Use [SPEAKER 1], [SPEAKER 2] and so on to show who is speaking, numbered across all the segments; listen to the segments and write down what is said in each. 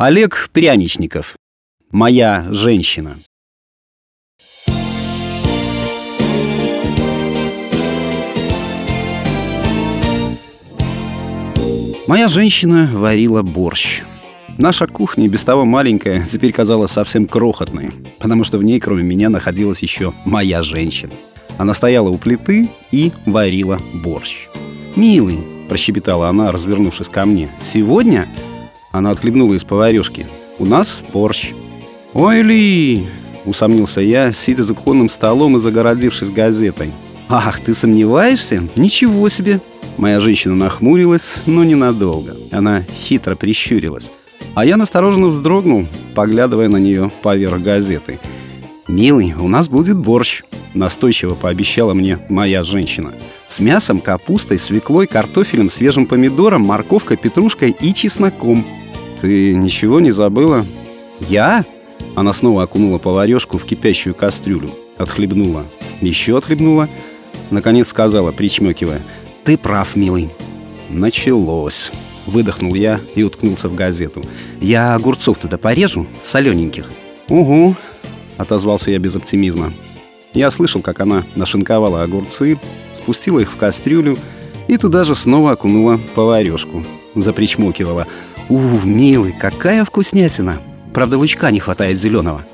[SPEAKER 1] Олег Пряничников. Моя женщина. Моя женщина варила борщ. Наша кухня, без того маленькая, теперь казалась совсем крохотной, потому что в ней, кроме меня, находилась еще моя женщина. Она стояла у плиты и варила борщ. «Милый», – прощебетала она, развернувшись ко мне, – «сегодня она отхлебнула из поварешки. «У нас борщ». «Ой ли!» — усомнился я, сидя за кухонным столом и загородившись газетой. «Ах, ты сомневаешься? Ничего себе!» Моя женщина нахмурилась, но ненадолго. Она хитро прищурилась. А я настороженно вздрогнул, поглядывая на нее поверх газеты. «Милый, у нас будет борщ», — настойчиво пообещала мне моя женщина. «С мясом, капустой, свеклой, картофелем, свежим помидором, морковкой, петрушкой и чесноком. «Ты ничего не забыла?» «Я?» Она снова окунула поварешку в кипящую кастрюлю. Отхлебнула. Еще отхлебнула. Наконец сказала, причмекивая. «Ты прав, милый». «Началось». Выдохнул я и уткнулся в газету. «Я огурцов туда порежу, солененьких». «Угу», — отозвался я без оптимизма. Я слышал, как она нашинковала огурцы, спустила их в кастрюлю и туда же снова окунула поварешку. Запричмокивала. «У, милый, какая вкуснятина! Правда, лучка не хватает зеленого».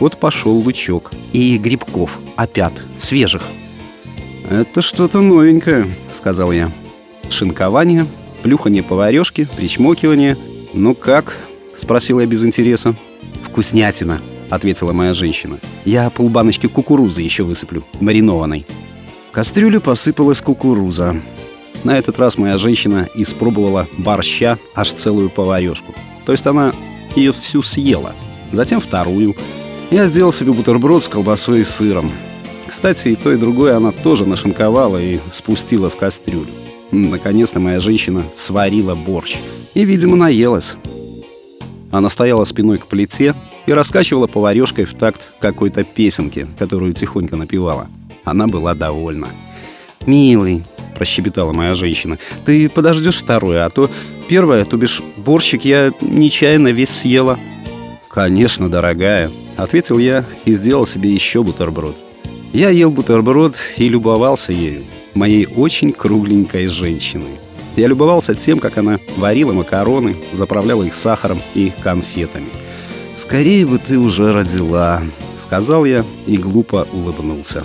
[SPEAKER 1] В пошел лучок. И грибков, опят, свежих. «Это что-то новенькое», — сказал я. Шинкование, плюхание поварешки, причмокивание. «Ну как?» — спросил я без интереса. «Вкуснятина», — ответила моя женщина. «Я полбаночки кукурузы еще высыплю, маринованной». Кастрюлю посыпалась кукуруза. На этот раз моя женщина испробовала борща аж целую поварешку. То есть она ее всю съела. Затем вторую. Я сделал себе бутерброд с колбасой и сыром. Кстати, и то, и другое она тоже нашинковала и спустила в кастрюлю. Наконец-то моя женщина сварила борщ. И, видимо, наелась. Она стояла спиной к плите и раскачивала поварешкой в такт какой-то песенки, которую тихонько напевала. Она была довольна. «Милый, прощебетала моя женщина. «Ты подождешь второе, а то первое, то бишь борщик я нечаянно весь съела». «Конечно, дорогая», — ответил я и сделал себе еще бутерброд. Я ел бутерброд и любовался ею, моей очень кругленькой женщиной. Я любовался тем, как она варила макароны, заправляла их сахаром и конфетами. «Скорее бы ты уже родила», — сказал я и глупо улыбнулся.